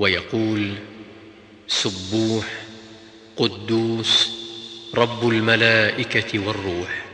ويقول سبوح قدوس رب الملائكة والروح.